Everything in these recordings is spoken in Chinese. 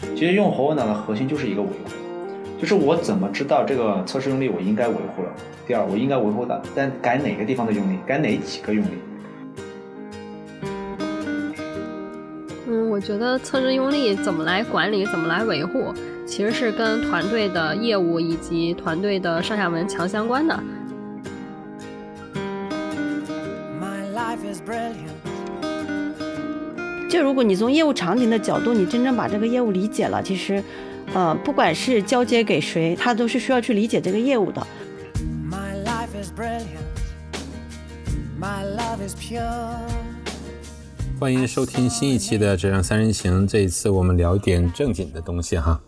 其实用活文档的核心就是一个维护，就是我怎么知道这个测试用力我应该维护了。第二，我应该维护的，但改哪个地方的用力，改哪几个用力。嗯，我觉得测试用力怎么来管理，怎么来维护，其实是跟团队的业务以及团队的上下文强相关的。就如果你从业务场景的角度，你真正把这个业务理解了，其实，呃，不管是交接给谁，他都是需要去理解这个业务的。欢迎收听新一期的《这让三人行》，这一次我们聊一点正经的东西哈。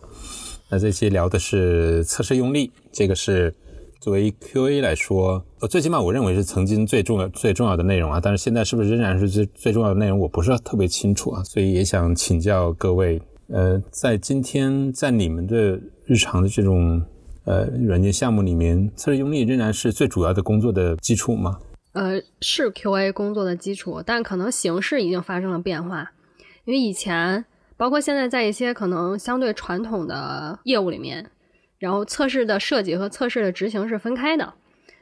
那这期聊的是测试用力，这个是。作为 QA 来说，呃，最起码我认为是曾经最重要、最重要的内容啊。但是现在是不是仍然是最最重要的内容，我不是特别清楚啊。所以也想请教各位，呃，在今天在你们的日常的这种呃软件项目里面，测试用力仍然是最主要的工作的基础吗？呃，是 QA 工作的基础，但可能形式已经发生了变化。因为以前，包括现在，在一些可能相对传统的业务里面。然后测试的设计和测试的执行是分开的。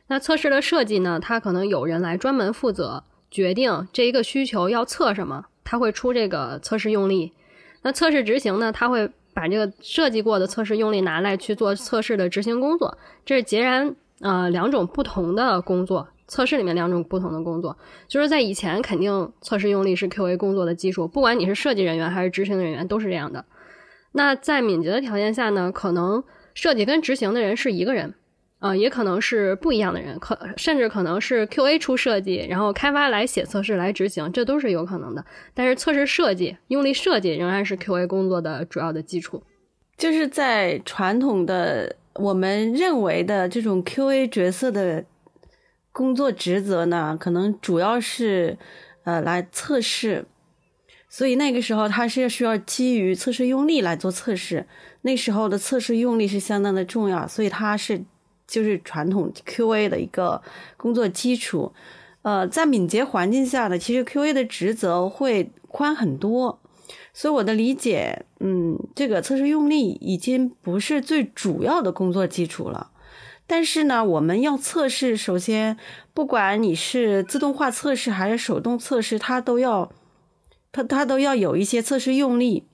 那测试的设计呢？它可能有人来专门负责决定这一个需求要测什么，他会出这个测试用例。那测试执行呢？他会把这个设计过的测试用例拿来去做测试的执行工作。这是截然呃两种不同的工作，测试里面两种不同的工作。就是在以前，肯定测试用例是 QA 工作的基础，不管你是设计人员还是执行人员都是这样的。那在敏捷的条件下呢？可能设计跟执行的人是一个人，啊，也可能是不一样的人，可甚至可能是 QA 出设计，然后开发来写测试来执行，这都是有可能的。但是测试设计、用力设计仍然是 QA 工作的主要的基础。就是在传统的我们认为的这种 QA 角色的工作职责呢，可能主要是呃来测试，所以那个时候它是需要基于测试用力来做测试。那时候的测试用力是相当的重要，所以它是就是传统 QA 的一个工作基础。呃，在敏捷环境下呢，其实 QA 的职责会宽很多。所以我的理解，嗯，这个测试用力已经不是最主要的工作基础了。但是呢，我们要测试，首先不管你是自动化测试还是手动测试，它都要它它都要有一些测试用力。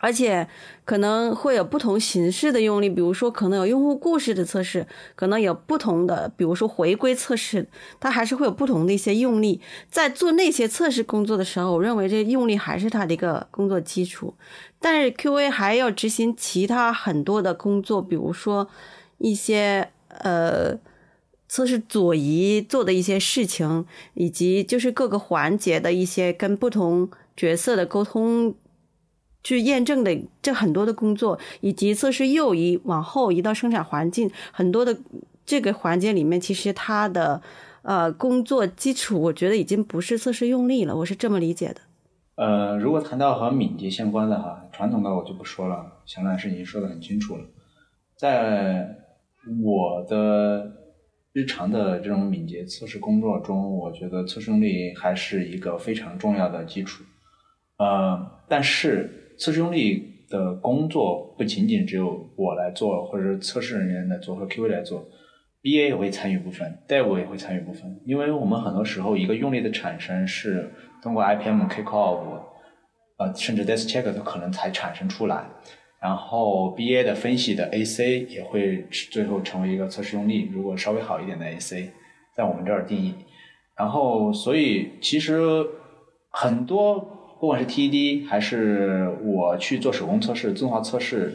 而且可能会有不同形式的用力，比如说可能有用户故事的测试，可能有不同的，比如说回归测试，它还是会有不同的一些用力。在做那些测试工作的时候，我认为这用力还是它的一个工作基础。但是 QA 还要执行其他很多的工作，比如说一些呃测试左移做的一些事情，以及就是各个环节的一些跟不同角色的沟通。去验证的这很多的工作，以及测试右移往后移到生产环境，很多的这个环节里面，其实它的呃工作基础，我觉得已经不是测试用力了，我是这么理解的。呃，如果谈到和敏捷相关的哈，传统的我就不说了，小兰是已经说的很清楚了。在我的日常的这种敏捷测试工作中，我觉得测试用力还是一个非常重要的基础。呃，但是。测试用力的工作不仅仅只有我来做，或者是测试人员来做，或者 QA 来做，BA 也会参与部分，Dev 也会参与部分。因为我们很多时候一个用力的产生是通过 IPM kickoff，呃，甚至 Desk Check 它可能才产生出来。然后 BA 的分析的 AC 也会最后成为一个测试用力，如果稍微好一点的 AC，在我们这儿定义。然后所以其实很多。不管是 TED 还是我去做手工测试、自动化测试，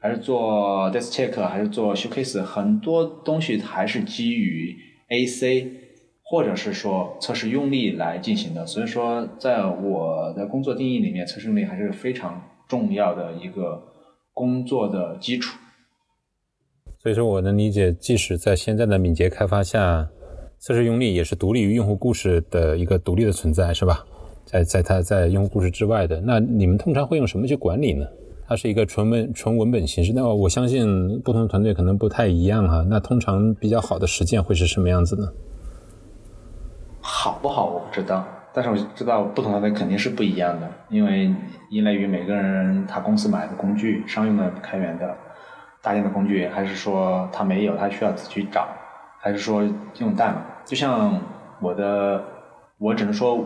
还是做 Desk Check，还是做 Showcase，很多东西还是基于 AC 或者是说测试用力来进行的。所以说，在我的工作定义里面，测试用力还是非常重要的一个工作的基础。所以说，我能理解，即使在现在的敏捷开发下，测试用力也是独立于用户故事的一个独立的存在，是吧？在在它在用户故事之外的，那你们通常会用什么去管理呢？它是一个纯文纯文本形式，那我相信不同团队可能不太一样哈。那通常比较好的实践会是什么样子呢？好不好我不知道，但是我知道不同团队肯定是不一样的，因为依赖于每个人他公司买的工具，商用的、开源的、搭建的工具，还是说他没有，他需要自己去找，还是说用代码。就像我的，我只能说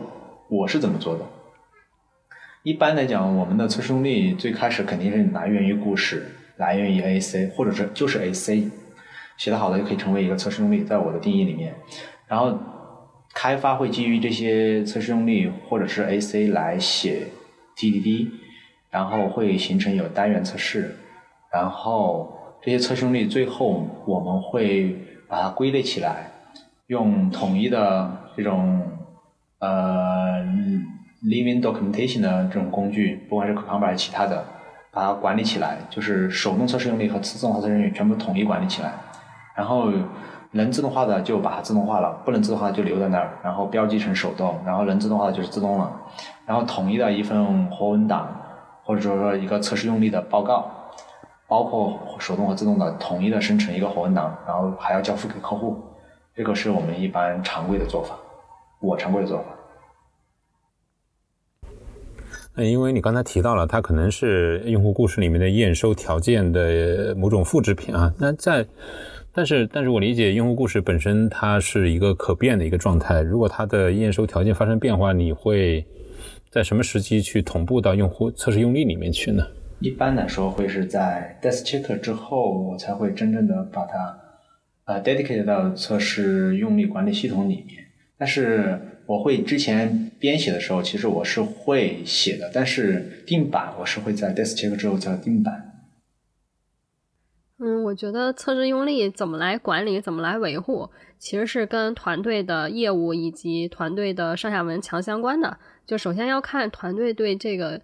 我是怎么做的。一般来讲，我们的测试用例最开始肯定是来源于故事，来源于 AC，或者是就是 AC，写的好的就可以成为一个测试用例，在我的定义里面。然后开发会基于这些测试用例或者是 AC 来写 TDD，然后会形成有单元测试，然后这些测试用例最后我们会把它归类起来，用统一的这种呃。Living documentation 的这种工具，不管是 Cucumber 还是其他的，把它管理起来，就是手动测试用例和自动化测试用例全部统一管理起来。然后能自动化的就把它自动化了，不能自动化就留在那儿，然后标记成手动。然后能自动化的就是自动了。然后统一的一份活文档，或者说一个测试用例的报告，包括手动和自动的统一的生成一个活文档，然后还要交付给客户。这个是我们一般常规的做法，我常规的做法。那因为你刚才提到了，它可能是用户故事里面的验收条件的某种复制品啊。那在，但是，但是我理解用户故事本身它是一个可变的一个状态。如果它的验收条件发生变化，你会在什么时机去同步到用户测试用例里面去呢？一般来说会是在 Desk Check 之后，我才会真正的把它呃 dedicate 到测试用例管理系统里面。但是我会之前编写的时候，其实我是会写的，但是定版我是会在 Desk Check 之后叫定版。嗯，我觉得测试用例怎么来管理、怎么来维护，其实是跟团队的业务以及团队的上下文强相关的。就首先要看团队对这个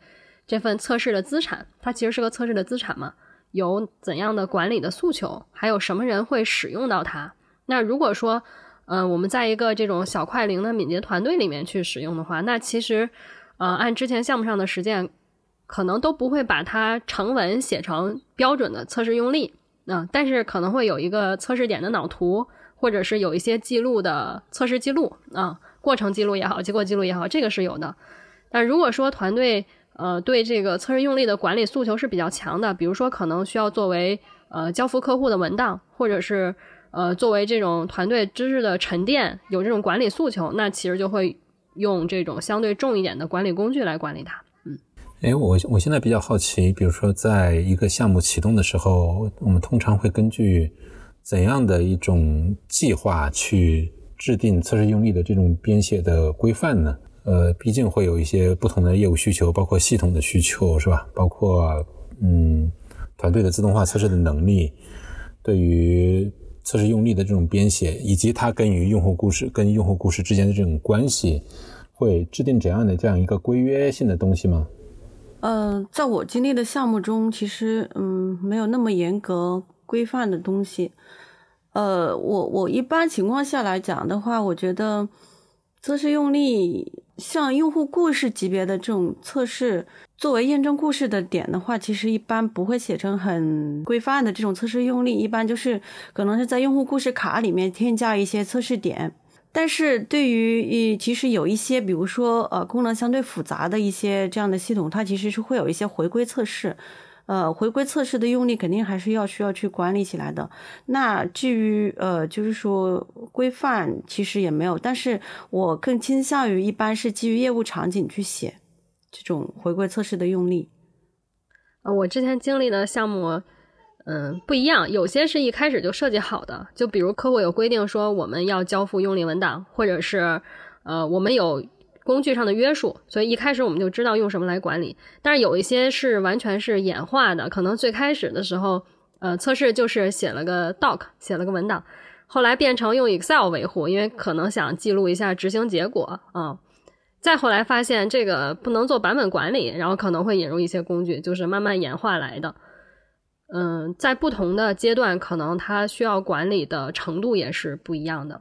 这份测试的资产，它其实是个测试的资产嘛，有怎样的管理的诉求，还有什么人会使用到它。那如果说嗯，我们在一个这种小快灵的敏捷团队里面去使用的话，那其实，呃，按之前项目上的实践，可能都不会把它成文写成标准的测试用例，啊，但是可能会有一个测试点的脑图，或者是有一些记录的测试记录，啊，过程记录也好，结果记录也好，这个是有的。但如果说团队，呃，对这个测试用例的管理诉求是比较强的，比如说可能需要作为呃交付客户的文档，或者是。呃，作为这种团队知识的沉淀，有这种管理诉求，那其实就会用这种相对重一点的管理工具来管理它。哎，我我现在比较好奇，比如说在一个项目启动的时候，我们通常会根据怎样的一种计划去制定测试用例的这种编写的规范呢？呃，毕竟会有一些不同的业务需求，包括系统的需求，是吧？包括嗯，团队的自动化测试的能力，对于。测试用例的这种编写，以及它跟于用户故事、跟用户故事之间的这种关系，会制定怎样的这样一个规约性的东西吗？呃，在我经历的项目中，其实嗯，没有那么严格规范的东西。呃，我我一般情况下来讲的话，我觉得测试用例。像用户故事级别的这种测试，作为验证故事的点的话，其实一般不会写成很规范的这种测试用例，一般就是可能是在用户故事卡里面添加一些测试点。但是对于其实有一些，比如说呃功能相对复杂的一些这样的系统，它其实是会有一些回归测试。呃，回归测试的用力肯定还是要需要去管理起来的。那至于呃，就是说规范其实也没有，但是我更倾向于一般是基于业务场景去写这种回归测试的用力。呃，我之前经历的项目，嗯，不一样，有些是一开始就设计好的，就比如客户有规定说我们要交付用力文档，或者是呃，我们有。工具上的约束，所以一开始我们就知道用什么来管理。但是有一些是完全是演化的，可能最开始的时候，呃，测试就是写了个 doc，写了个文档，后来变成用 Excel 维护，因为可能想记录一下执行结果啊。再后来发现这个不能做版本管理，然后可能会引入一些工具，就是慢慢演化来的。嗯，在不同的阶段，可能它需要管理的程度也是不一样的。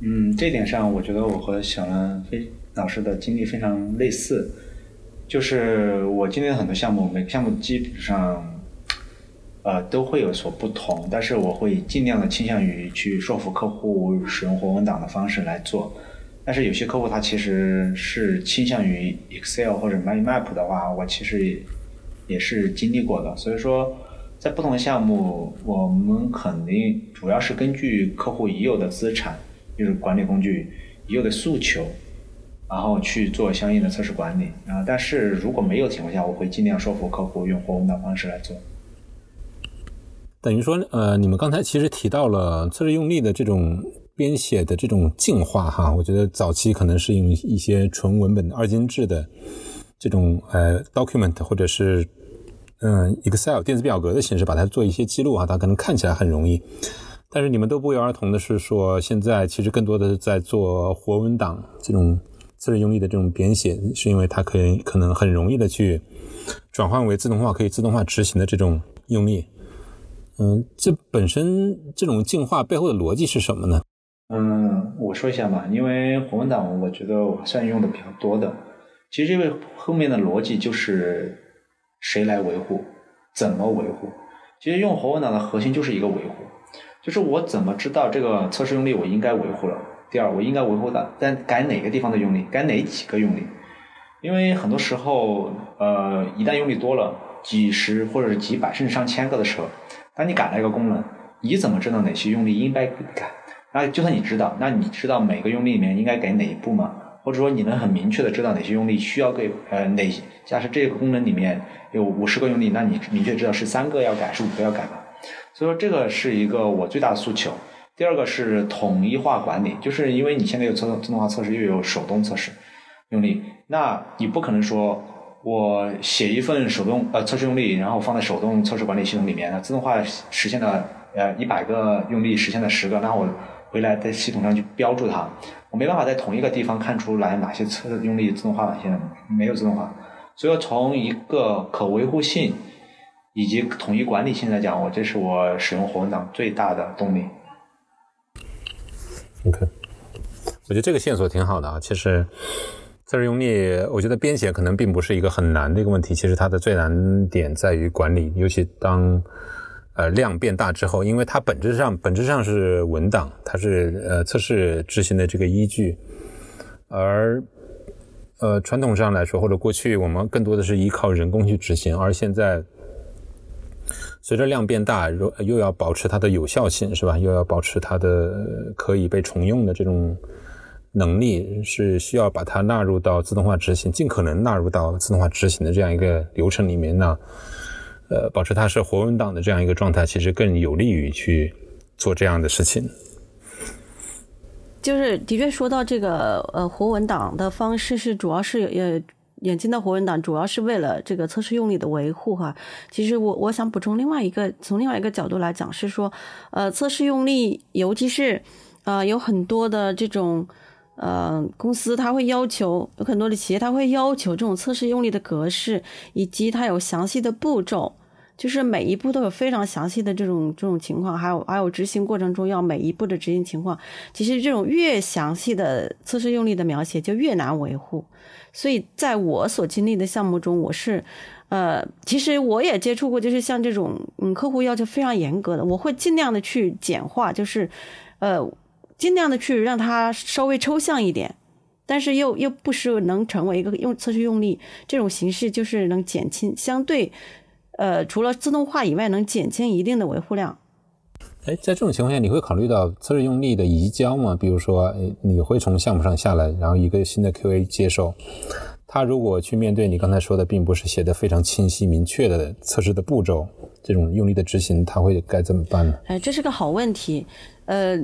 嗯，这点上我觉得我和小兰非老师的经历非常类似，就是我经历了很多项目，每个项目基本上，呃，都会有所不同，但是我会尽量的倾向于去说服客户使用活文档的方式来做，但是有些客户他其实是倾向于 Excel 或者 Mind Map 的话，我其实也是经历过的。所以说，在不同的项目，我们肯定主要是根据客户已有的资产，就是管理工具已有的诉求，然后去做相应的测试管理啊。但是如果没有情况下，我会尽量说服客户用活文档方式来做。等于说，呃，你们刚才其实提到了测试用力的这种编写的这种进化，哈，我觉得早期可能是用一些纯文本的二进制的这种呃 document 或者是嗯 Excel 电子表格的形式，把它做一些记录啊，它可能看起来很容易。但是你们都不约而同的是说，现在其实更多的是在做活文档这种测试用力的这种编写，是因为它可以可能很容易的去转换为自动化可以自动化执行的这种用力。嗯，这本身这种进化背后的逻辑是什么呢？嗯，我说一下吧，因为活文档我觉得我算用的比较多的。其实这个后面的逻辑就是谁来维护，怎么维护。其实用活文档的核心就是一个维护，就是我怎么知道这个测试用力我应该维护了。第二，我应该维护的，但改哪个地方的用力，改哪几个用力？因为很多时候，呃，一旦用力多了，几十或者是几百甚至上千个的时候。当你改了一个功能，你怎么知道哪些用力应该改？那就算你知道，那你知道每个用力里面应该改哪一步吗？或者说你能很明确的知道哪些用力需要给呃哪？假设这个功能里面有五十个用力，那你明确知道是三个要改，是五个要改嘛？所以说这个是一个我最大的诉求。第二个是统一化管理，就是因为你现在有自动自动化测试，又有手动测试用力，那你不可能说。我写一份手动呃测试用力，然后放在手动测试管理系统里面，那自动化实现了呃一百个用力实现了十个，那我回来在系统上去标注它，我没办法在同一个地方看出来哪些测用力自动化，哪些没有自动化。所以从一个可维护性以及统一管理性来讲，我这是我使用活文档最大的动力。OK，我觉得这个线索挺好的啊，其实。测试用力，我觉得编写可能并不是一个很难的一个问题。其实它的最难点在于管理，尤其当呃量变大之后，因为它本质上本质上是文档，它是呃测试执行的这个依据。而呃传统上来说，或者过去我们更多的是依靠人工去执行，而现在随着量变大，又又要保持它的有效性，是吧？又要保持它的可以被重用的这种。能力是需要把它纳入到自动化执行，尽可能纳入到自动化执行的这样一个流程里面呢。呃，保持它是活文档的这样一个状态，其实更有利于去做这样的事情。就是的确说到这个呃活文档的方式是主要是呃眼睛的活文档主要是为了这个测试用力的维护哈。其实我我想补充另外一个从另外一个角度来讲是说呃测试用力，尤其是呃有很多的这种。呃，公司它会要求有很多的企业，它会要求这种测试用力的格式，以及它有详细的步骤，就是每一步都有非常详细的这种这种情况，还有还有执行过程中要每一步的执行情况。其实这种越详细的测试用力的描写就越难维护。所以在我所经历的项目中，我是呃，其实我也接触过，就是像这种嗯客户要求非常严格的，我会尽量的去简化，就是呃。尽量的去让它稍微抽象一点，但是又又不是能成为一个用测试用力这种形式，就是能减轻相对，呃，除了自动化以外，能减轻一定的维护量。哎，在这种情况下，你会考虑到测试用力的移交吗？比如说，哎，你会从项目上下来，然后一个新的 QA 接手，他如果去面对你刚才说的，并不是写的非常清晰明确的测试的步骤，这种用力的执行，他会该怎么办呢？哎，这是个好问题，呃。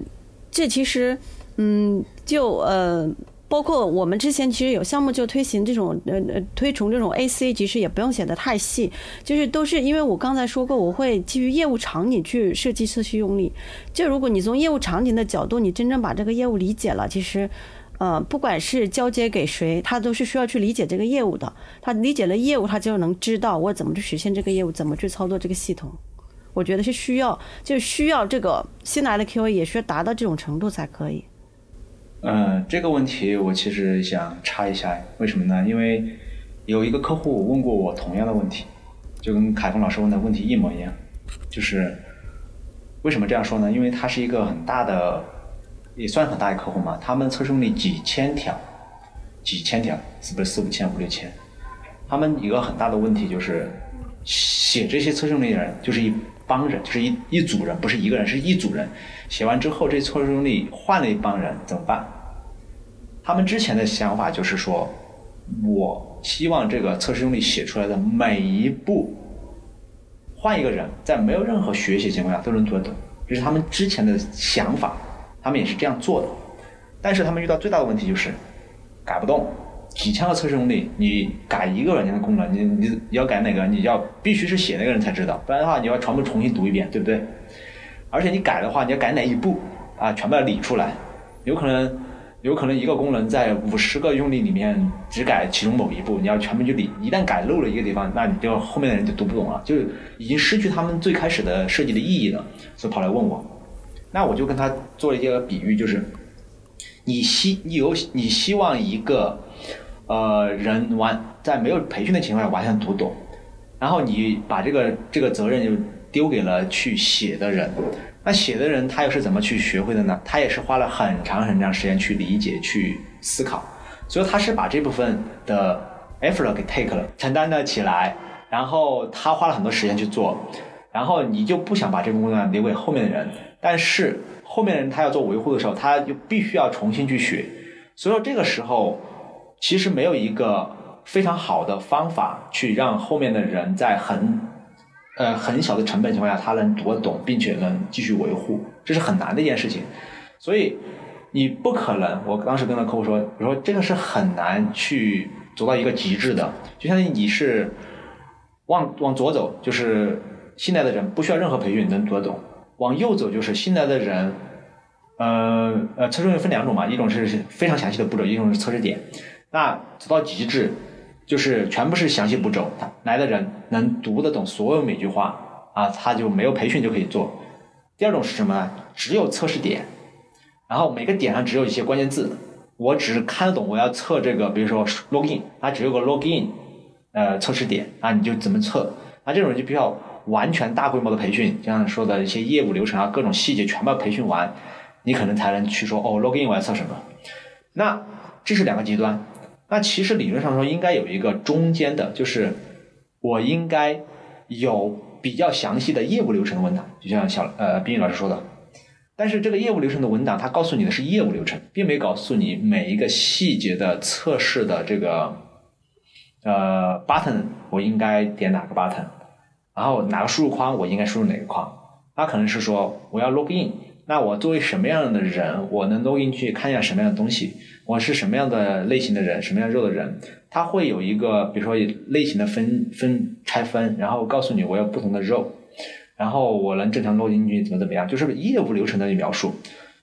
这其实，嗯，就呃，包括我们之前其实有项目就推行这种呃呃推崇这种 AC，其实也不用写的太细，就是都是因为我刚才说过，我会基于业务场景去设计测试用力。就如果你从业务场景的角度，你真正把这个业务理解了，其实，呃，不管是交接给谁，他都是需要去理解这个业务的。他理解了业务，他就能知道我怎么去实现这个业务，怎么去操作这个系统。我觉得是需要，就需要这个新来的 QA 也需要达到这种程度才可以。嗯，这个问题我其实想插一下，为什么呢？因为有一个客户问过我同样的问题，就跟凯峰老师问的问题一模一样，就是为什么这样说呢？因为它是一个很大的也算很大的客户嘛，他们测试用例几千条，几千条，是不是四五千、五六千？他们一个很大的问题就是，写这些测试用例的人就是一帮人，就是一一组人，不是一个人，是一组人。写完之后，这测试用例换了一帮人怎么办？他们之前的想法就是说，我希望这个测试用例写出来的每一步，换一个人，在没有任何学习情况下都能读得懂，这是他们之前的想法，他们也是这样做的。但是他们遇到最大的问题就是改不动，几千个测试用例，你改一个软件的功能，你你要改哪个，你要必须是写那个人才知道，不然的话你要全部重新读一遍，对不对？而且你改的话，你要改哪一步啊，全部要理出来，有可能有可能一个功能在五十个用例里面只改其中某一步，你要全部去理，一旦改漏了一个地方，那你就后面的人就读不懂了，就已经失去他们最开始的设计的意义了，所以跑来问我，那我就跟他做了一个比喻，就是你希你有你希望一个呃人完在没有培训的情况下完全读懂，然后你把这个这个责任就丢给了去写的人，那写的人他又是怎么去学会的呢？他也是花了很长很长时间去理解、去思考，所以他是把这部分的 effort 给 take 了，承担了起来，然后他花了很多时间去做，然后你就不想把这部分工作留给后面的人，但是后面的人他要做维护的时候，他就必须要重新去学，所以说这个时候其实没有一个非常好的方法去让后面的人在很呃很小的成本情况下，他能读得懂，并且能继续维护，这是很难的一件事情。所以你不可能，我当时跟那客户说，我说这个是很难去走到一个极致的，就相当于你是往往左走，就是新来的人不需要任何培训能读得懂；往右走就是新来的人，呃呃，测试用分两种嘛，一种是非常详细的步骤，一种是测试点。那走到极致，就是全部是详细步骤，来的人能读得懂所有每句话啊，他就没有培训就可以做。第二种是什么呢？只有测试点，然后每个点上只有一些关键字，我只是看得懂我要测这个，比如说 login，它只有个 login，呃，测试点啊，你就怎么测？那这种人就比较完全大规模的培训，就像说的一些业务流程啊，各种细节全部要培训完，你可能才能去说哦，login 我要测什么。那这是两个极端。那其实理论上说应该有一个中间的，就是我应该有比较详细的业务流程的文档，就像小呃冰雨老师说的。但是这个业务流程的文档，它告诉你的是业务流程，并没告诉你每一个细节的测试的这个呃 button 我应该点哪个 button，然后哪个输入框我应该输入哪个框。它可能是说我要 log in，那我作为什么样的人，我能 log in 去看一下什么样的东西？我是什么样的类型的人，什么样肉的人？它会有一个，比如说类型的分分拆分，然后告诉你我有不同的肉，然后我能正常落进去怎么怎么样，就是业务流程的描述。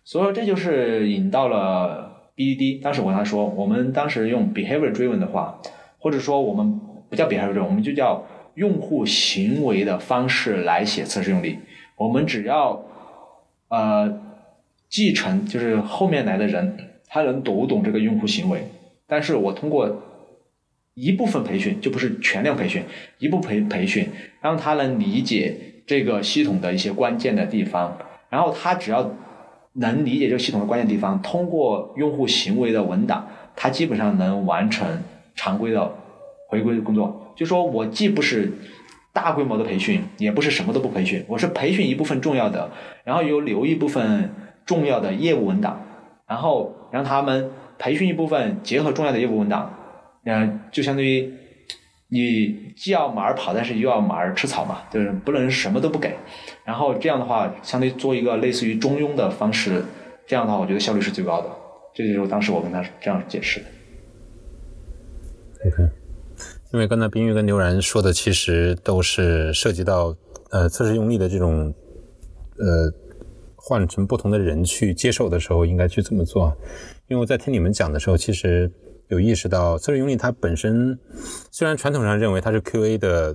所以说这就是引到了 BDD。当时我跟他说，我们当时用 behavior driven 的话，或者说我们不叫 behavior driven，我们就叫用户行为的方式来写测试用例。我们只要呃继承，就是后面来的人。他能读懂这个用户行为，但是我通过一部分培训，就不是全量培训，一部培培训，让他能理解这个系统的一些关键的地方，然后他只要能理解这个系统的关键地方，通过用户行为的文档，他基本上能完成常规的回归的工作。就说我既不是大规模的培训，也不是什么都不培训，我是培训一部分重要的，然后有留一部分重要的业务文档。然后让他们培训一部分，结合重要的业务文档，嗯，就相当于你既要马儿跑，但是又要马儿吃草嘛，就是不能什么都不给。然后这样的话，相当于做一个类似于中庸的方式，这样的话，我觉得效率是最高的。这就是当时我跟他这样解释的。OK，因为刚才冰玉跟刘然说的，其实都是涉及到呃测试用例的这种呃。换成不同的人去接受的时候，应该去这么做。因为我在听你们讲的时候，其实有意识到测试用例它本身虽然传统上认为它是 QA 的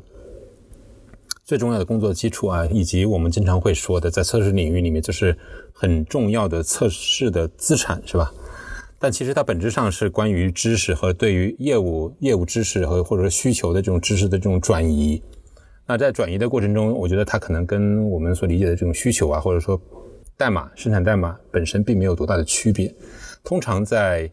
最重要的工作基础啊，以及我们经常会说的在测试领域里面就是很重要的测试的资产，是吧？但其实它本质上是关于知识和对于业务业务知识和或者说需求的这种知识的这种转移。那在转移的过程中，我觉得它可能跟我们所理解的这种需求啊，或者说代码生产代码本身并没有多大的区别。通常在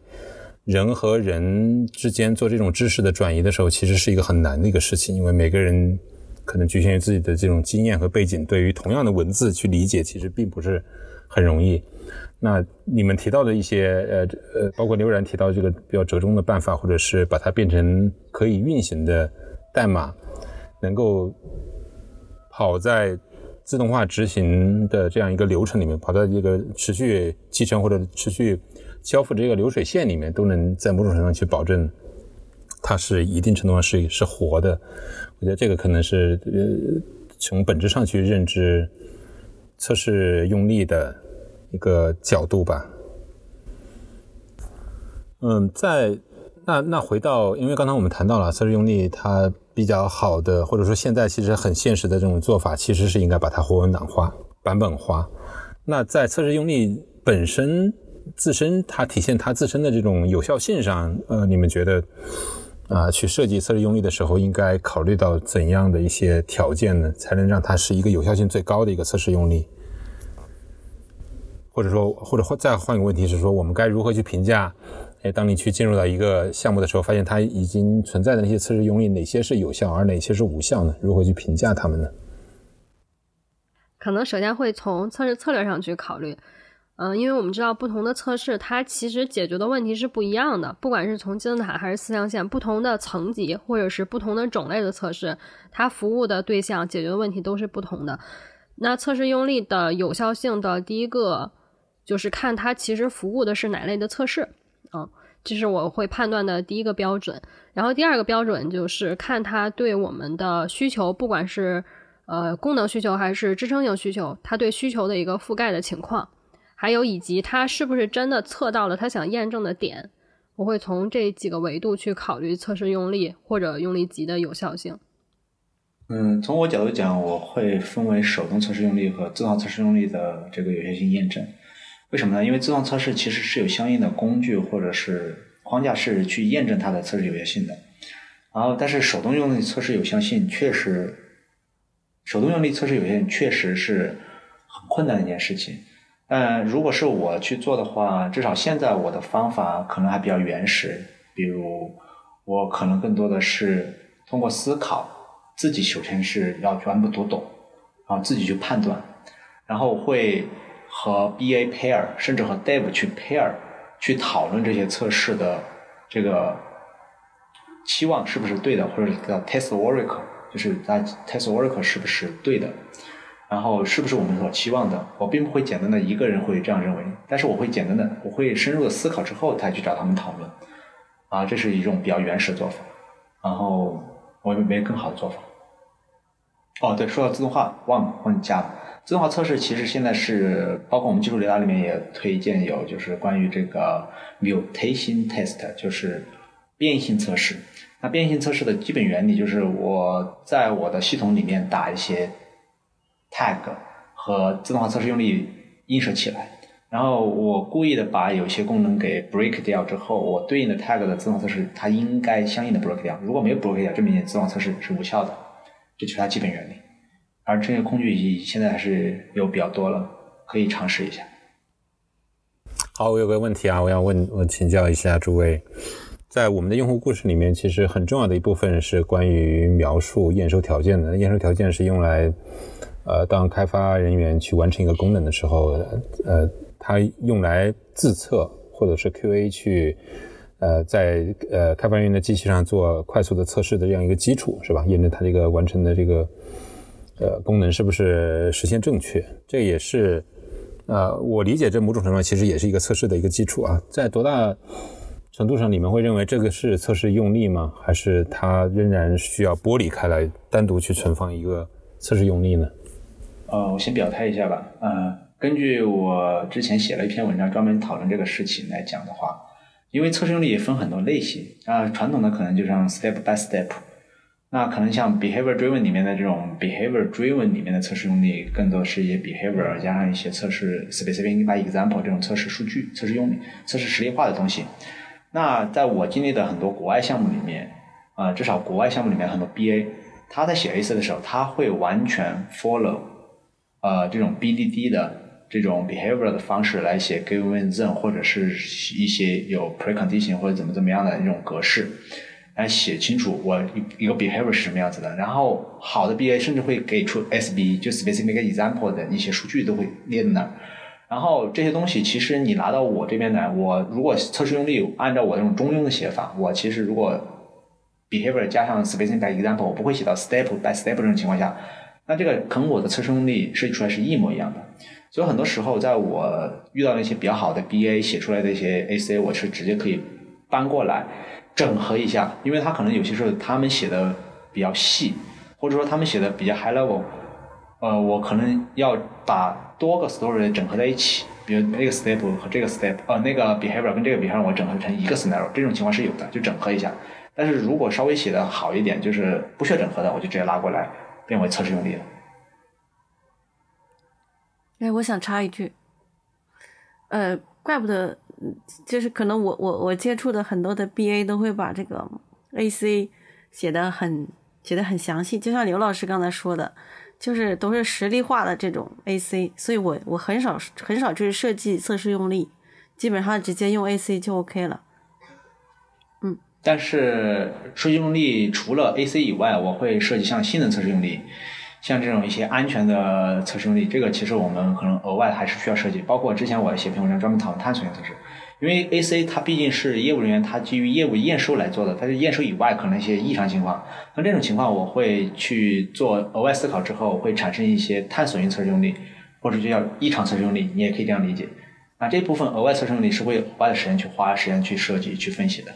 人和人之间做这种知识的转移的时候，其实是一个很难的一个事情，因为每个人可能局限于自己的这种经验和背景，对于同样的文字去理解，其实并不是很容易。那你们提到的一些呃呃，包括刘然提到这个比较折中的办法，或者是把它变成可以运行的代码，能够跑在自动化执行的这样一个流程里面，跑到一个持续集成或者持续交付这个流水线里面，都能在某种程度上去保证它是一定程度上是是活的。我觉得这个可能是呃从本质上去认知测试用力的。一个角度吧，嗯，在那那回到，因为刚才我们谈到了测试用力，它比较好的，或者说现在其实很现实的这种做法，其实是应该把它活文档化、版本化。那在测试用力本身自身，它体现它自身的这种有效性上，呃，你们觉得啊，去设计测试用力的时候，应该考虑到怎样的一些条件呢，才能让它是一个有效性最高的一个测试用力？或者说，或者再换一个问题是说，我们该如何去评价？当你去进入到一个项目的时候，发现它已经存在的那些测试用例，哪些是有效，而哪些是无效呢？如何去评价它们呢？可能首先会从测试策略上去考虑，嗯，因为我们知道不同的测试，它其实解决的问题是不一样的。不管是从金字塔还是四象限，不同的层级或者是不同的种类的测试，它服务的对象解决的问题都是不同的。那测试用力的有效性的第一个。就是看它其实服务的是哪类的测试，啊，这是我会判断的第一个标准。然后第二个标准就是看它对我们的需求，不管是呃功能需求还是支撑性需求，它对需求的一个覆盖的情况，还有以及它是不是真的测到了它想验证的点，我会从这几个维度去考虑测试用力或者用力级的有效性。嗯，从我角度讲，我会分为手动测试用力和自动测试用力的这个有效性验证。为什么呢？因为自动测试其实是有相应的工具或者是框架是去验证它的测试有效性的。然后，但是手动用力测试有效性确实，手动用力测试有效确实是很困难的一件事情。但如果是我去做的话，至少现在我的方法可能还比较原始。比如，我可能更多的是通过思考，自己首先是要全部读懂，然后自己去判断，然后会。和 BA pair，甚至和 Dev 去 pair，去讨论这些测试的这个期望是不是对的，或者叫 test work，就是在 test work 是不是对的，然后是不是我们所期望的。我并不会简单的一个人会这样认为，但是我会简单的，我会深入的思考之后才去找他们讨论。啊，这是一种比较原始的做法。然后我也没更好的做法。哦，对，说到自动化，忘忘记加了。自动化测试其实现在是包括我们技术雷达里面也推荐有，就是关于这个 mutation test，就是变异性测试。那变异性测试的基本原理就是我在我的系统里面打一些 tag 和自动化测试用力映射起来，然后我故意的把有些功能给 break 掉之后，我对应的 tag 的自动测试它应该相应的 break 掉。如果没有 break 掉，证明自动化测试是无效的。这就是它基本原理。而这些工具已现在还是有比较多了，可以尝试一下。好，我有个问题啊，我要问，我请教一下诸位，在我们的用户故事里面，其实很重要的一部分是关于描述验收条件的。验收条件是用来，呃，当开发人员去完成一个功能的时候，呃，它用来自测或者是 QA 去，呃，在呃开发人员的机器上做快速的测试的这样一个基础，是吧？验证它这个完成的这个。呃，功能是不是实现正确？这也是，呃，我理解这某种程度上其实也是一个测试的一个基础啊。在多大程度上，你们会认为这个是测试用力吗？还是它仍然需要剥离开来，单独去存放一个测试用力呢？呃，我先表态一下吧。呃，根据我之前写了一篇文章，专门讨论这个事情来讲的话，因为测试用力也分很多类型啊，传统的可能就像 step by step。那可能像 behavior driven 里面的这种 behavior driven 里面的测试用力，更多是一些 behavior 加上一些测试 specific by example 这种测试数据、测试用力、测试实例化的东西。那在我经历的很多国外项目里面，呃，至少国外项目里面很多 BA，他在写 A C 的时候，他会完全 follow 呃这种 BDD 的这种 behavior 的方式来写 given then 或者是一些有 precondition 或者怎么怎么样的那种格式，来写清楚我一一个 behavior 是什么样子的。然后好的 BA 甚至会给出 SB 就 specific example 的一些数据都会列在那儿。然后这些东西其实你拿到我这边来，我如果测试用例按照我这种中庸的写法，我其实如果 behavior 加上 specific example，我不会写到 step by step 这种情况下，那这个可能我的测试用例设计出来是一模一样的。所以很多时候，在我遇到那些比较好的 BA 写出来的一些 AC，我是直接可以搬过来整合一下，因为他可能有些时候他们写的比较细，或者说他们写的比较 high level，呃，我可能要把多个 story 整合在一起，比如那个 step 和这个 step，呃，那个 behavior 跟这个 behavior 我整合成一个 scenario，这种情况是有的，就整合一下。但是如果稍微写的好一点，就是不需要整合的，我就直接拉过来变为测试用例了。哎，我想插一句，呃，怪不得，嗯就是可能我我我接触的很多的 BA 都会把这个 AC 写的很写的很详细，就像刘老师刚才说的，就是都是实例化的这种 AC，所以我我很少很少就是设计测试用例，基本上直接用 AC 就 OK 了。嗯，但是设计用例除了 AC 以外，我会设计像性能测试用例。像这种一些安全的测试用例，这个其实我们可能额外还是需要设计。包括之前我写篇文章专门讨论探索性测试，因为 AC 它毕竟是业务人员，他基于业务验收来做的，它是验收以外可能一些异常情况。那这种情况我会去做额外思考之后，会产生一些探索性测试用例，或者就叫异常测试用例，你也可以这样理解。那这部分额外测试用例是会额外的时间去花时间去设计去分析的。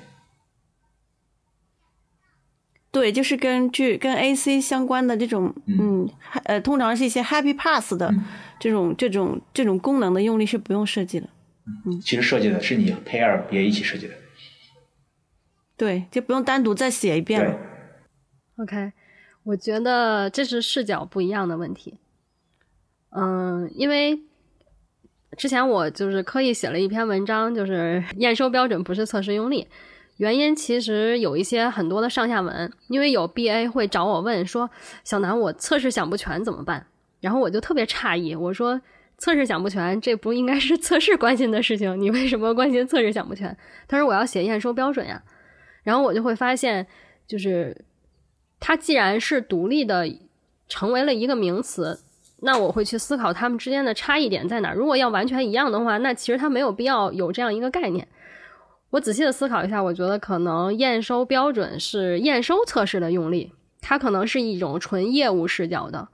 对，就是根据跟 AC 相关的这种，嗯，呃，通常是一些 Happy Pass 的这种这种这种功能的用例是不用设计的。嗯，其实设计的是你 pair 别一起设计的。对，就不用单独再写一遍了。OK，我觉得这是视角不一样的问题。嗯，因为之前我就是刻意写了一篇文章，就是验收标准不是测试用例。原因其实有一些很多的上下文，因为有 BA 会找我问说：“小南，我测试想不全怎么办？”然后我就特别诧异，我说：“测试想不全，这不应该是测试关心的事情，你为什么关心测试想不全？”他说：“我要写验收标准呀。”然后我就会发现，就是它既然是独立的，成为了一个名词，那我会去思考它们之间的差异点在哪。如果要完全一样的话，那其实它没有必要有这样一个概念。我仔细的思考一下，我觉得可能验收标准是验收测试的用例，它可能是一种纯业务视角的，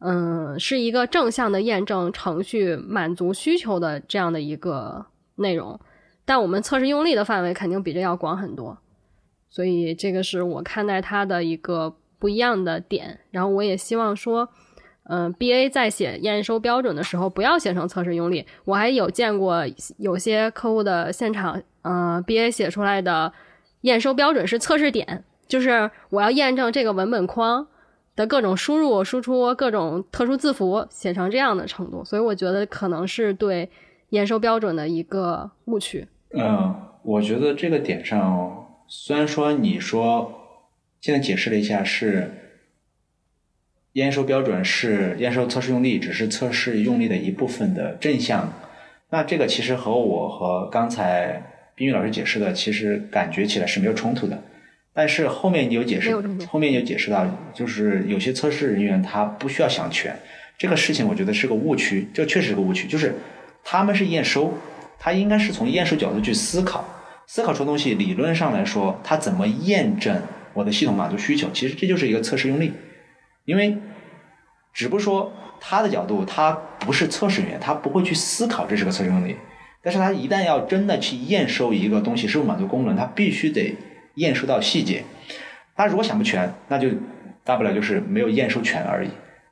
嗯，是一个正向的验证程序满足需求的这样的一个内容。但我们测试用例的范围肯定比这要广很多，所以这个是我看待它的一个不一样的点。然后我也希望说，嗯，BA 在写验收标准的时候不要写成测试用例。我还有见过有些客户的现场。嗯，BA 写出来的验收标准是测试点，就是我要验证这个文本框的各种输入、输出、各种特殊字符写成这样的程度，所以我觉得可能是对验收标准的一个误区。嗯，我觉得这个点上，虽然说你说现在解释了一下是验收标准是验收测试用力，只是测试用力的一部分的正向，那这个其实和我和刚才。冰玉老师解释的，其实感觉起来是没有冲突的，但是后面有解释，后面有解释到，就是有些测试人员他不需要想全，这个事情我觉得是个误区，这确实是个误区，就是他们是验收，他应该是从验收角度去思考，思考出东西，理论上来说，他怎么验证我的系统满足需求，其实这就是一个测试用例，因为只不过说他的角度，他不是测试人员，他不会去思考这是个测试用例。但是他一旦要真的去验收一个东西是否满足功能，他必须得验收到细节。他如果想不全，那就大不了就是没有验收全而已。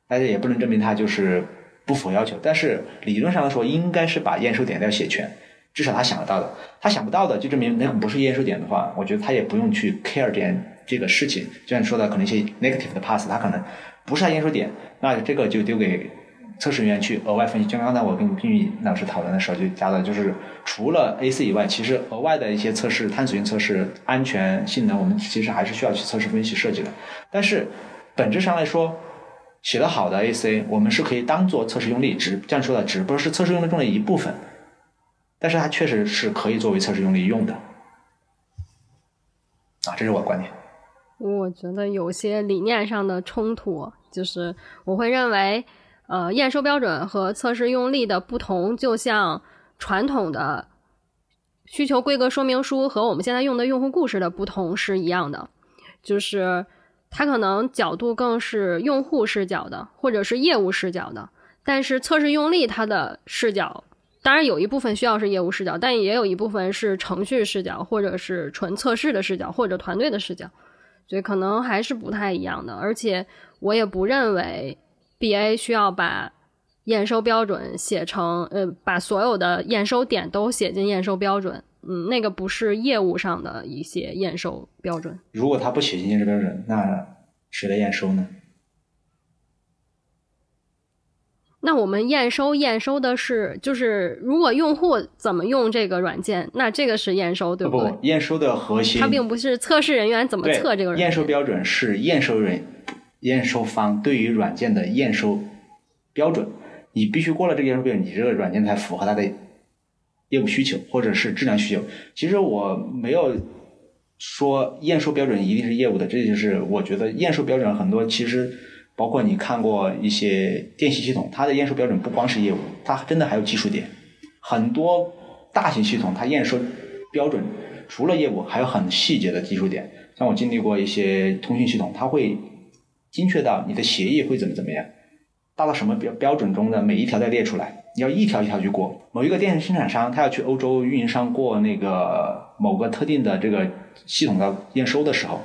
大家也不能证明他就是不符合要求。但是理论上来说，应该是把验收点都要写全，至少他想得到的。他想不到的，就证明那个不是验收点的话，我觉得他也不用去 care 这这个事情。就像你说的，可能一些 negative 的 pass，他可能不是他验收点，那这个就丢给。测试人员去额外分析，就刚才我跟 pin 玉老师讨论的时候就加了，就是除了 AC 以外，其实额外的一些测试、探索性测试、安全性能，我们其实还是需要去测试分析设计的。但是本质上来说，写的好的 AC，我们是可以当做测试用例，只这样说的，只不过是测试用例中的一部分，但是它确实是可以作为测试用例用的。啊，这是我的观点。我觉得有些理念上的冲突，就是我会认为，呃，验收标准和测试用例的不同，就像传统的需求规格说明书和我们现在用的用户故事的不同是一样的，就是它可能角度更是用户视角的，或者是业务视角的，但是测试用例它的视角。当然，有一部分需要是业务视角，但也有一部分是程序视角，或者是纯测试的视角，或者团队的视角。所以可能还是不太一样的，而且我也不认为 BA 需要把验收标准写成，呃，把所有的验收点都写进验收标准。嗯，那个不是业务上的一些验收标准。如果他不写进验收标准，那谁来验收呢？那我们验收验收的是，就是如果用户怎么用这个软件，那这个是验收，对不对？验收的核心，它并不是测试人员怎么测这个软件。验收标准是验收人、验收方对于软件的验收标准。你必须过了这个验收标准，你这个软件才符合它的业务需求或者是质量需求。其实我没有说验收标准一定是业务的，这就是我觉得验收标准很多其实。包括你看过一些电信系统，它的验收标准不光是业务，它真的还有技术点。很多大型系统它验收标准除了业务，还有很细节的技术点。像我经历过一些通讯系统，它会精确到你的协议会怎么怎么样，达到什么标标准中的每一条再列出来，你要一条一条去过。某一个电信生产商，他要去欧洲运营商过那个某个特定的这个系统的验收的时候，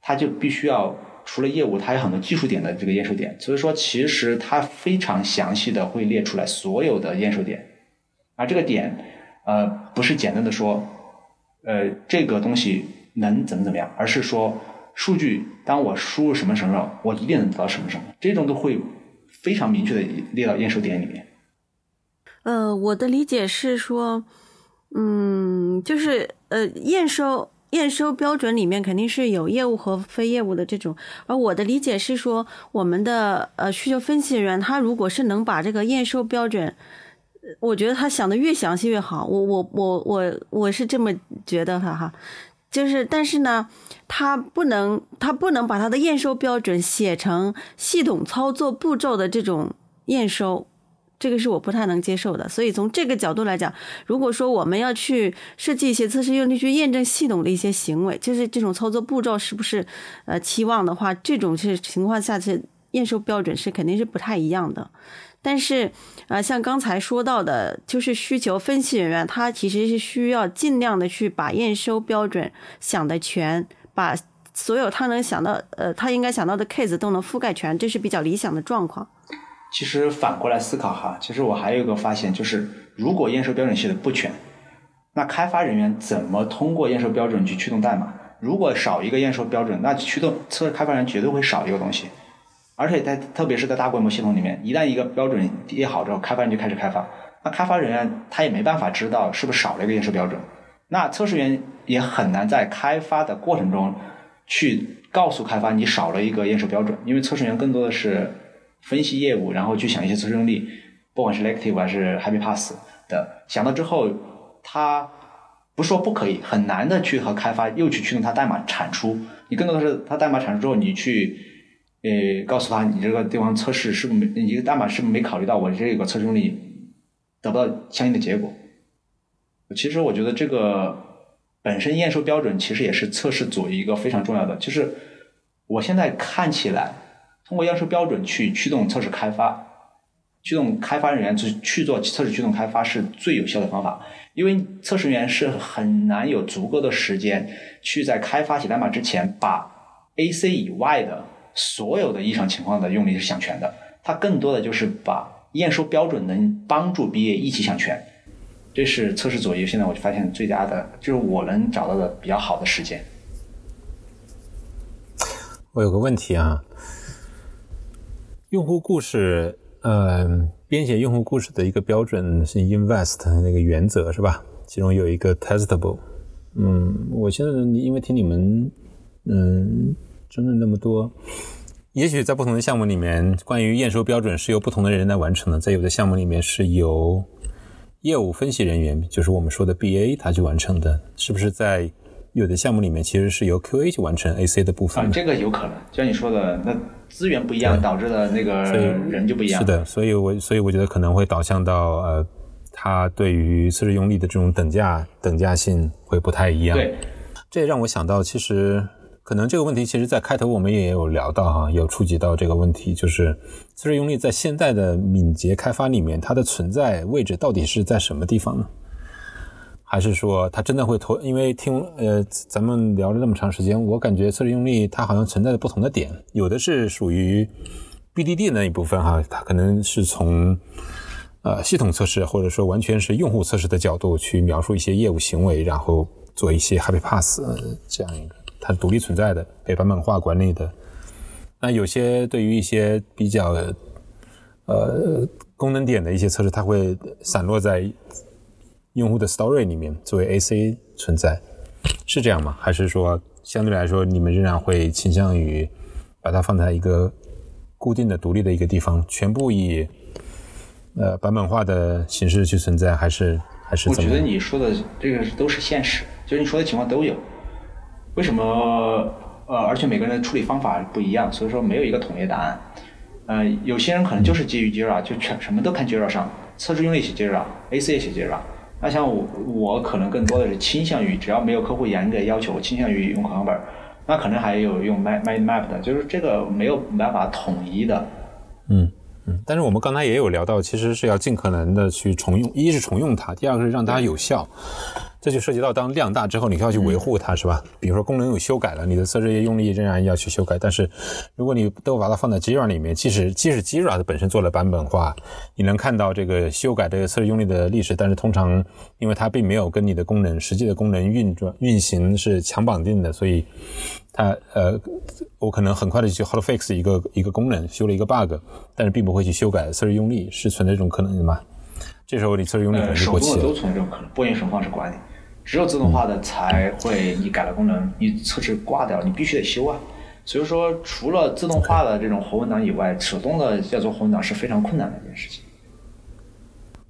他就必须要。除了业务，它还有很多技术点的这个验收点，所以说其实它非常详细的会列出来所有的验收点，而这个点，呃，不是简单的说，呃，这个东西能怎么怎么样，而是说数据当我输入什么什么，我一定能得到什么什么，这种都会非常明确的列到验收点里面。呃，我的理解是说，嗯，就是呃验收。验收标准里面肯定是有业务和非业务的这种，而我的理解是说，我们的呃需求分析人员他如果是能把这个验收标准，我觉得他想的越详细越好。我我我我我是这么觉得的哈，就是但是呢，他不能他不能把他的验收标准写成系统操作步骤的这种验收。这个是我不太能接受的，所以从这个角度来讲，如果说我们要去设计一些测试用例去验证系统的一些行为，就是这种操作步骤是不是呃期望的话，这种是情况下是验收标准是肯定是不太一样的。但是啊，像刚才说到的，就是需求分析人员他其实是需要尽量的去把验收标准想的全，把所有他能想到呃他应该想到的 case 都能覆盖全，这是比较理想的状况。其实反过来思考哈，其实我还有一个发现，就是如果验收标准写的不全，那开发人员怎么通过验收标准去驱动代码？如果少一个验收标准，那驱动测试开发人绝对会少一个东西。而且在特别是在大规模系统里面，一旦一个标准列好之后，开发人就开始开发，那开发人员他也没办法知道是不是少了一个验收标准。那测试员也很难在开发的过程中去告诉开发你少了一个验收标准，因为测试员更多的是。分析业务，然后去想一些测试用例，不管是 Lective 还是 Happy Pass 的，想到之后，他不说不可以，很难的去和开发又去驱动它代码产出。你更多的是它代码产出之后，你去呃告诉他，你这个地方测试是不是，你这个代码是不是没考虑到我这个测试用例得不到相应的结果？其实我觉得这个本身验收标准其实也是测试组一个非常重要的，就是我现在看起来。通过验收标准去驱动测试开发，驱动开发人员去去做测试驱动开发是最有效的方法。因为测试员是很难有足够的时间去在开发写代码之前把 AC 以外的所有的异常情况的用例是想全的。它更多的就是把验收标准能帮助毕业一起想全。这是测试左右现在我就发现最佳的，就是我能找到的比较好的时间。我有个问题啊。用户故事，呃，编写用户故事的一个标准是 invest 那个原则是吧？其中有一个 testable。嗯，我现在因为听你们，嗯，争论那么多，也许在不同的项目里面，关于验收标准是由不同的人来完成的，在有的项目里面是由业务分析人员，就是我们说的 BA 他去完成的，是不是在有的项目里面其实是由 QA 去完成 AC 的部分啊，这个有可能，就像你说的，那资源不一样，导致的那个人就不一样。是的，所以我所以我觉得可能会导向到呃，他对于测试用力的这种等价等价性会不太一样。对，这也让我想到，其实可能这个问题，其实在开头我们也有聊到哈，有触及到这个问题，就是测试用力在现代的敏捷开发里面，它的存在位置到底是在什么地方呢？还是说它真的会投？因为听呃咱们聊了那么长时间，我感觉测试用力它好像存在着不同的点，有的是属于 BDD 那一部分哈，它可能是从呃系统测试或者说完全是用户测试的角度去描述一些业务行为，然后做一些 Happy Pass、这样一个它独立存在的、被版本化管理的。那有些对于一些比较呃功能点的一些测试，它会散落在用户的 Story 里面作为 AC 存在，是这样吗？还是说相对来说你们仍然会倾向于把它放在一个固定的、独立的一个地方，全部以呃版本化的形式去存在，还是还是我觉得？你说的这个都是现实，就是你说的情况都有。为什么？呃，而且每个人的处理方法不一样，所以说没有一个统一答案。呃，有些人可能就是基于 Jira，就全什么都看 Jira 上，测试用力写 Jira，AC 也写 Jira。那像我，我可能更多的是倾向于，只要没有客户严格要求，我倾向于用口香本儿。那可能还有用 Mind Mind Map 的，就是这个没有办法统一的。嗯，但是我们刚才也有聊到，其实是要尽可能的去重用，一是重用它，第二个是让它有效。这就涉及到当量大之后，你需要去维护它，是吧？比如说功能有修改了，你的测试页用力仍然要去修改。但是如果你都把它放在 Jira 里面，即使即使 Jira 它本身做了版本化，你能看到这个修改这个测试用力的历史，但是通常因为它并没有跟你的功能实际的功能运转运行是强绑定的，所以它呃，我可能很快的去 hot fix 一个一个功能，修了一个 bug，但是并不会去修改测试用力，是存在这种可能的吗？这时候你测试用力可呃，能就手动的都过期了。存在这种可能，拨云神方式管理，只有自动化的才会，你改了功能，你测试挂掉，你必须得修啊。所以说，除了自动化的这种活文档以外，手动的要做活文档是非常困难的一件事情。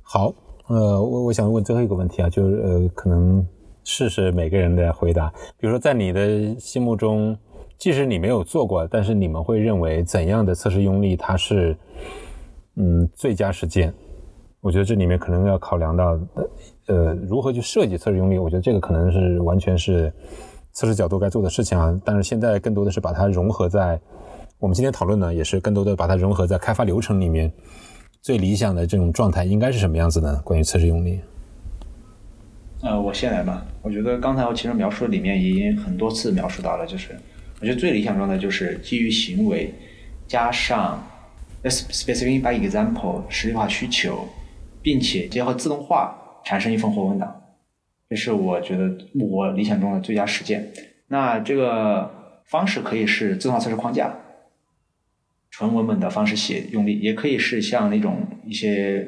好，呃，我我想问最后一个问题啊，就是呃，可能试试每个人的回答。比如说，在你的心目中，即使你没有做过，但是你们会认为怎样的测试用力它是嗯最佳实践？我觉得这里面可能要考量到的，呃，如何去设计测试用力。我觉得这个可能是完全是测试角度该做的事情啊。但是现在更多的是把它融合在我们今天讨论呢，也是更多的把它融合在开发流程里面。最理想的这种状态应该是什么样子呢？关于测试用力，呃，我先来吧。我觉得刚才我其实描述里面已经很多次描述到了，就是我觉得最理想状态就是基于行为加上 specific by example 实例化需求，并且结合自动化产生一份活文档，这是我觉得我理想中的最佳实践。那这个方式可以是自动化测试框架，纯文本的方式写用力，也可以是像那种一些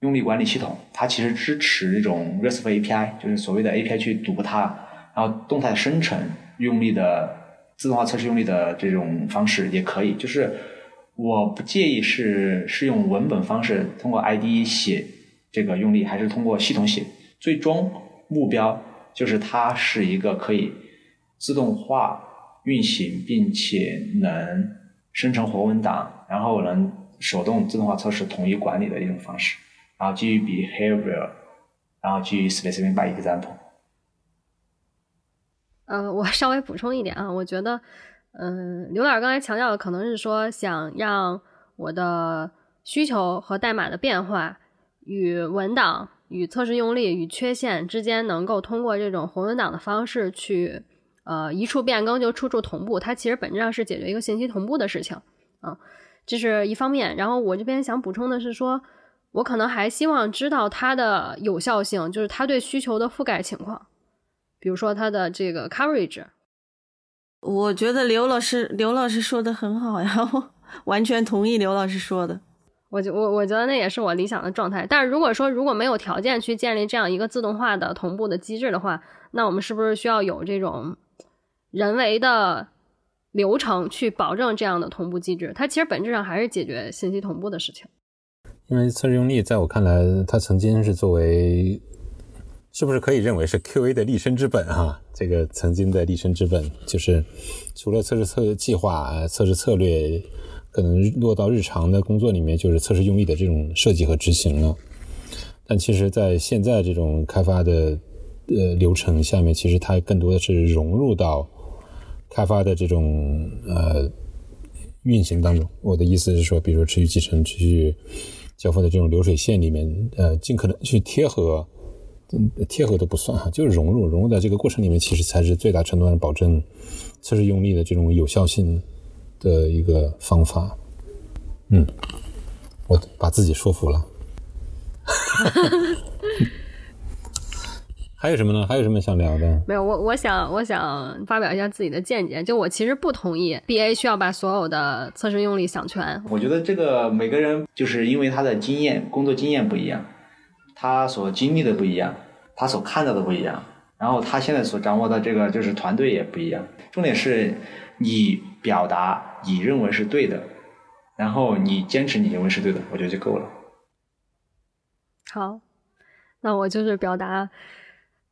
用力管理系统，它其实支持这种 RESTful API，就是所谓的 API 去读它，然后动态生成用力的自动化测试用力的这种方式也可以。就是我不介意是是用文本方式通过 ID 写这个用力，还是通过系统写，最终目标就是它是一个可以自动化运行，并且能生成活文档，然后能手动自动化测试统一管理的一种方式。然后基于 behavior，然后基于 specific by example。呃，我稍微补充一点啊，我觉得，嗯、刘老师刚才强调的可能是说想让我的需求和代码的变化与文档、与测试用力、与缺陷之间能够通过这种活文档的方式去，呃，一处变更就处处同步。它其实本质上是解决一个信息同步的事情，啊，这是一方面。然后我这边想补充的是说，我可能还希望知道它的有效性，就是它对需求的覆盖情况。比如说它的这个 coverage，我觉得刘老师刘老师说的很好呀，我 完全同意刘老师说的。我觉我我觉得那也是我理想的状态。但是如果说如果没有条件去建立这样一个自动化的同步的机制的话，那我们是不是需要有这种人为的流程去保证这样的同步机制。它其实本质上还是解决信息同步的事情。因为测试用例在我看来，它曾经是作为，是不是可以认为是 QA 的立身之本啊？这个曾经的立身之本，就是除了测试策计划、测试策略，可能落到日常的工作里面，就是测试用例的这种设计和执行了。但其实，在现在这种开发的呃流程下面，其实它更多的是融入到开发的这种呃运行当中。我的意思是说，比如持续集成、持续交付的这种流水线里面，呃，尽可能去贴合，贴合都不算哈，就是融入，融入在这个过程里面，其实才是最大程度上保证测试用力的这种有效性的一个方法。嗯，我把自己说服了。还有什么呢？还有什么想聊的？没有，我我想我想发表一下自己的见解。就我其实不同意，BA 需要把所有的测试用力想全。我觉得这个每个人就是因为他的经验、工作经验不一样，他所经历的不一样，他所看到的不一样，然后他现在所掌握的这个就是团队也不一样。重点是你表达你认为是对的，然后你坚持你认为是对的，我觉得就够了。好，那我就是表达，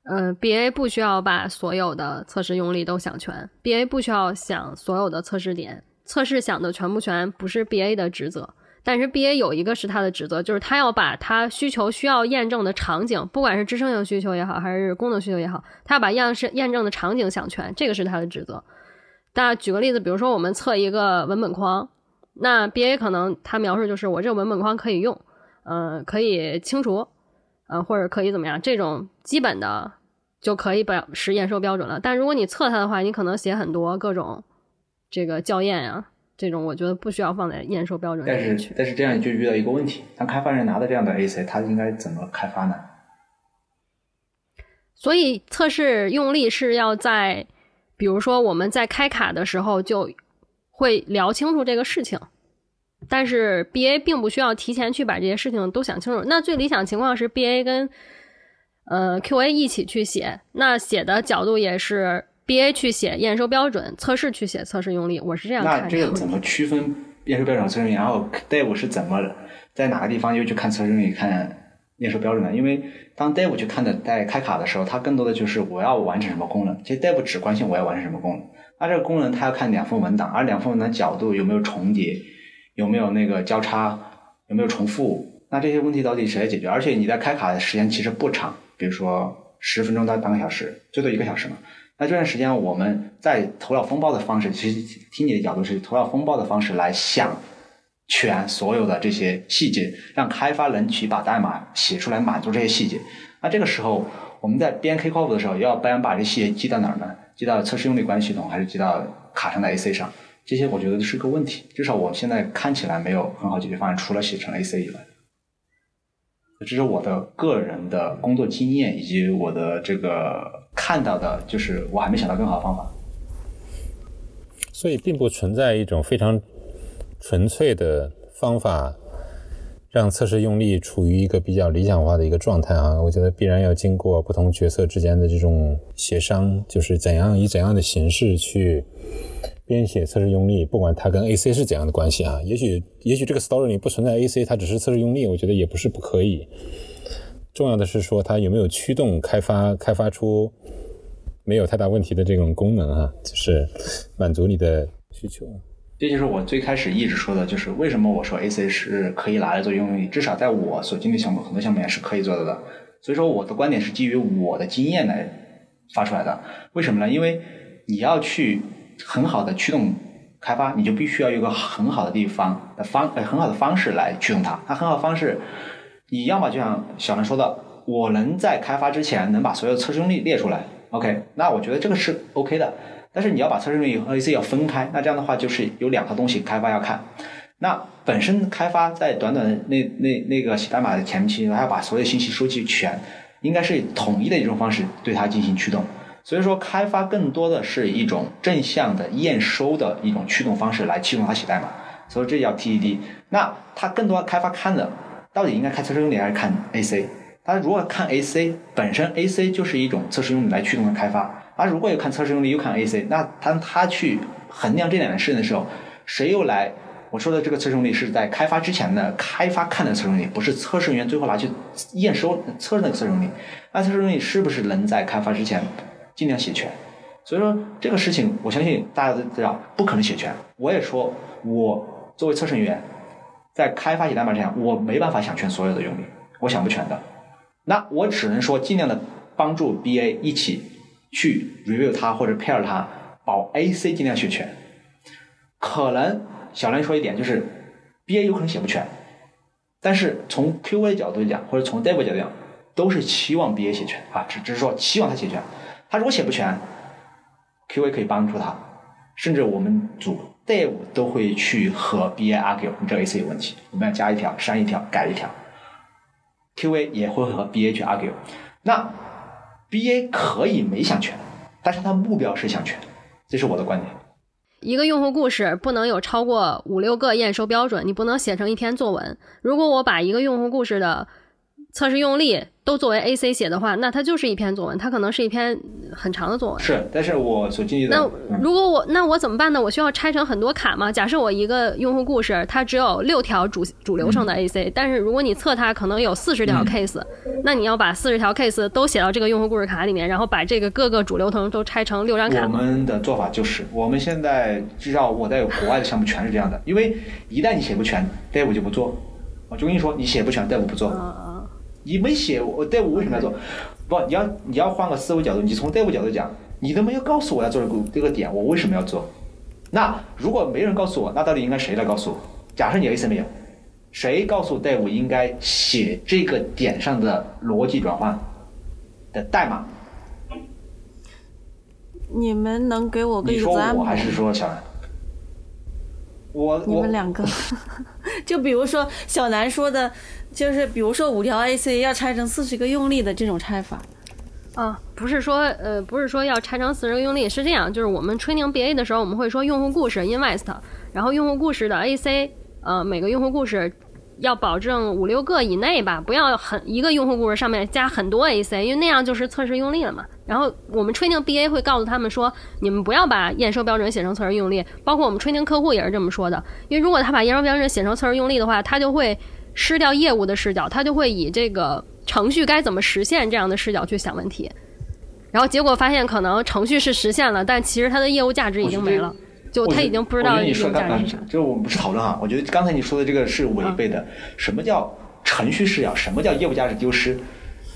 呃，BA 不需要把所有的测试用力都想全，BA 不需要想所有的测试点，测试想的全不全不是 BA 的职责，但是 BA 有一个是他的职责，就是他要把他需求需要验证的场景，不管是支撑性需求也好，还是功能需求也好，他要把样式验证的场景想全，这个是他的职责。那举个例子，比如说我们测一个文本框，那 BA 可能他描述就是我这个文本框可以用。嗯，可以清除，嗯，或者可以怎么样？这种基本的就可以表实验收标准了。但如果你测它的话，你可能写很多各种这个校验呀，这种我觉得不需要放在验收标准里但。是但是这样就遇到一个问题，当开发人拿到这样的 AC，他应该怎么开发呢？所以测试用力是要在，比如说我们在开卡的时候就会聊清楚这个事情。但是 BA 并不需要提前去把这些事情都想清楚。那最理想情况是 BA 跟呃 QA 一起去写，那写的角度也是 BA 去写验收标准，测试去写测试用力。我是这样那看的。这个怎么 区分验收标准和测试用力？然后 Dave 是怎么在哪个地方又去看测试用力、看验收标准的？因为当 Dave 去看的在开卡的时候，他更多的就是我要完成什么功能。其实 Dave 只关心我要完成什么功能。那这个功能他要看两份文档，而两份文档角度有没有重叠。有没有那个交叉？有没有重复？那这些问题到底谁来解决？而且你在开卡的时间其实不长，比如说十分钟到半个小时，最多一个小时嘛。那这段时间我们在头脑风暴的方式，其实听你的角度是头脑风暴的方式来想全所有的这些细节，让开发人去把代码写出来满足这些细节。那这个时候我们在编 K 靠谱的时候，要不然把这细节记到哪儿呢？记到测试用力管理系统，还是记到卡上的 AC 上？这些我觉得是个问题，至少我现在看起来没有很好解决方案，除了写成 AC 以外。这是我的个人的工作经验以及我的这个看到的，就是我还没想到更好的方法。所以并不存在一种非常纯粹的方法，让测试用力处于一个比较理想化的一个状态啊。我觉得必然要经过不同角色之间的这种协商，就是怎样以怎样的形式去。编写测试用力，不管它跟 AC 是怎样的关系啊，也许也许这个 story 里不存在 AC，它只是测试用力，我觉得也不是不可以。重要的是说它有没有驱动开发，开发出没有太大问题的这种功能啊，就是满足你的需求。这就是我最开始一直说的，就是为什么我说 AC 是可以拿来做用力，至少在我所经历项目很多项目也是可以做到的。所以说我的观点是基于我的经验来发出来的。为什么呢？因为你要去。很好的驱动开发，你就必须要有个很好的地方的方，呃，很好的方式来驱动它。它很好的方式，你要么就像小南说的，我能在开发之前能把所有测试用例列出来，OK，那我觉得这个是 OK 的。但是你要把测试用例和 AC 要分开，那这样的话就是有两个东西开发要看。那本身开发在短短的那那那个写代码的前期，还要把所有信息收集全，应该是统一的一种方式对它进行驱动。所以说，开发更多的是一种正向的验收的一种驱动方式来驱动它写代码，所以这叫 TDD。那它更多开发看的到底应该看测试用例还是看 AC？它如果看 AC，本身 AC 就是一种测试用例来驱动的开发。而如果有看测试用例又看 AC，那当他去衡量这两件事情的时候，谁又来？我说的这个测试用力是在开发之前的开发看的测试用力，不是测试人员最后拿去验收测试那个测试用力。那测试用力是不是能在开发之前尽量写全？所以说这个事情，我相信大家都知道，不可能写全。我也说，我作为测试人员，在开发写代码之前，我没办法想全所有的用力，我想不全的。那我只能说尽量的帮助 BA 一起去 review 它或者 pair 它，保 AC 尽量写全。可能小梁说一点就是 BA 有可能写不全，但是从 QA 角度讲或者从 Dev 角度讲，都是期望 BA 写全啊，只只是说期望他写全。他如果写不全，QA 可以帮助他，甚至我们组 Dev 都会去和 BA argue，你这 AC 有问题，我们要加一条、删一条、改一条。QA 也会和 BA 去 argue，那 BA 可以没想全，但是他目标是想全，这是我的观点。一个用户故事不能有超过五六个验收标准，你不能写成一篇作文。如果我把一个用户故事的测试用例都作为 AC 写的话，那它就是一篇作文，它可能是一篇很长的作文。是，但是我所经历的，那如果我那我怎么办呢？我需要拆成很多卡吗？假设我一个用户故事，它只有六条主主流程的 AC，、但是如果你测它可能有四十条 case，、那你要把四十条 case 都写到这个用户故事卡里面，然后把这个各个主流程都拆成六张卡我。们的做法就是，我们现在至少我在国外的项目全是这样的，因为一旦你写不全，Dev 就不做。我就跟你说，你写不全，Dev 不做。嗯你没写，我 Dev 为什么要做？不，你要你要换个思维角度，你从 Dev 角度讲，你都没有告诉我要做这个这个点，我为什么要做？那如果没人告诉我，那到底应该谁来告诉我？假设你意思没有，谁告诉 Dev 应该写这个点上的逻辑转换的代码？你们能给我个你说我还是说小兰？我我你们两个，就比如说小南说的，就是比如说五条 AC 要拆成四十个用力的这种拆法，啊，不是说呃，不是说要拆成四十个用力，是这样，就是我们 training BA 的时候，我们会说用户故事 invest，然后用户故事的 AC，呃，每个用户故事要保证五六个以内吧，不要很一个用户故事上面加很多 AC，因为那样就是测试用力了嘛。然后我们 training BA 会告诉他们说，你们不要把验收标准写成测试用力，包括我们 training 客户也是这么说的，因为如果他把验收标准写成测试用力的话，他就会失掉业务的视角，他就会以这个程序该怎么实现这样的视角去想问题。然后结果发现，可能程序是实现了，但其实它的业务价值已经没了，就他已经不知道你说价值是啥。就是我们不是讨论哈，我觉得刚才你说的这个是违背的。什么叫程序视角？什么叫业务价值丢失？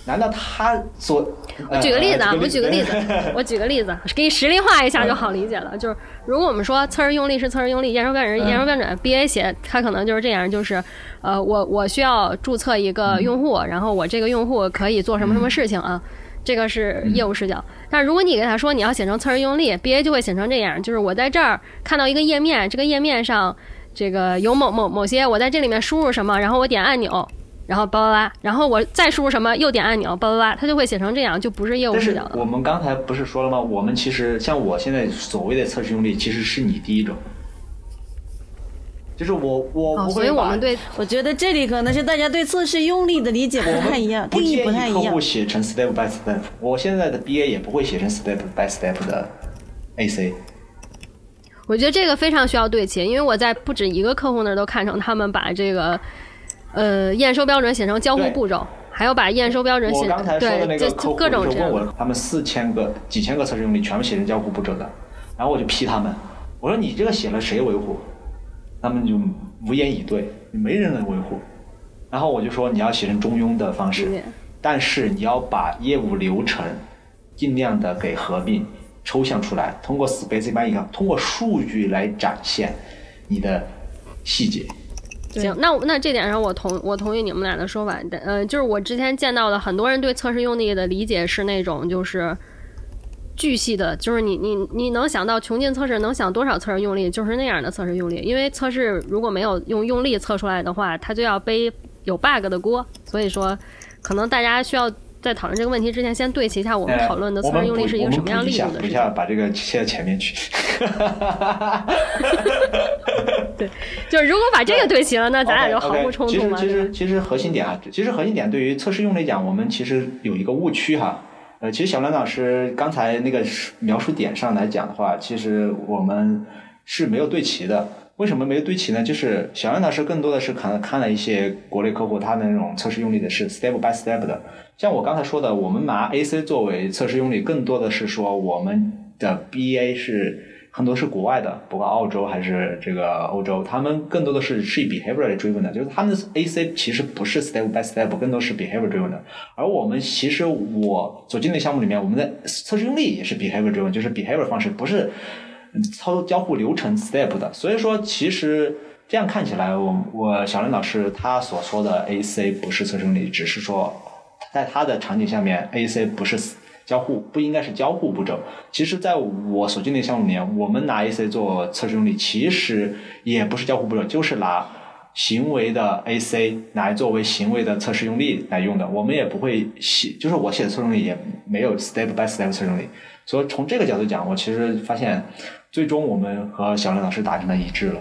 难道他所？我举个例子啊，呃我举个例子，我举个例子，给你实例化一下就好理解了。就是如果我们说测试用力是测试用力，验收标准是验收标准，BA 写它可能就是这样，就是呃，我我需要注册一个用户，然后我这个用户可以做什么什么事情啊。这个是业务视角，但如果你给他说你要写成测试用力，BA 就会写成这样，就是我在这儿看到一个页面，这个页面上这个有某某某些，我在这里面输入什么，然后我点按钮，然后巴拉拉，然后我再输入什么，又点按钮，巴拉拉，它就会写成这样，就不是业务视角了。我们刚才不是说了吗？我们其实像我现在所谓的测试用力，其实是你第一种，就是我我哦，不会把所以我们对我觉得这里可能是大家对测试用力的理解不太一样，定义不太一样。写成 step by step。我现在的 BA 也不会写成 step by step 的 AC。我觉得这个非常需要对齐，因为我在不止一个客户那儿都看成他们把这个呃验收标准写成交互步骤，还有把验收标准写我刚才说的那对，这个客户就各种就这样。问我，他们四千个、几千个测试用例全部写成交互步骤的，然后我就批他们，我说你这个写了谁维护？他们就无言以对，没人能维护。然后我就说你要写成中庸的方式，但是你要把业务流程尽量的给合并、抽象出来，通过 specify 通过数据来展现你的细节。行，那我那这点上我同我同意你们俩的说法，但呃，就是我之前见到的很多人对测试用力的理解是那种就是巨细的，就是你你你能想到穷尽测试能想多少测试用力，就是那样的测试用力，因为测试如果没有用用力测出来的话，它就要背有 bug 的锅，所以说可能大家需要在讨论这个问题之前，先对齐一下我们呃讨论的测试用力是一个什么样力我们补一下一度的事情。下把这个切到前面去。对就是如果把这个对齐了，那咱俩就毫不冲突了。其实其实其实核心点啊，其实核心点对于测试用来讲，我们其实有一个误区哈。呃，其实小兰老师刚才那个描述点上来讲的话，其实我们是没有对齐的。为什么没有对齐呢？就是小杨老师更多的是可能看了一些国内客户他的那种测试用力的是 step by step 的。像我刚才说的，我们拿 AC 作为测试用力，更多的是说我们的 BA 是很多是国外的，不管澳洲还是这个欧洲，他们更多的是是以 behavior driven 的，就是他们的 AC 其实不是 step by step，更多是 behavior driven 的。而我们其实我所进的项目里面，我们的测试用力也是 behavior driven，就是 behavior 方式，不是操交互流程 step 的。所以说，其实这样看起来，我我小林老师他所说的 AC 不是测试用力，只是说在他的场景下面，AC 不是交互，不应该是交互步骤。其实，在我所经历的项目里面，我们拿 AC 做测试用力，其实也不是交互步骤，就是拿行为的 AC 来作为行为的测试用力来用的。我们也不会写，就是我写的测试用力也没有 step by step 测试用力。所以从这个角度讲，我其实发现，最终我们和小林老师达成了一致了。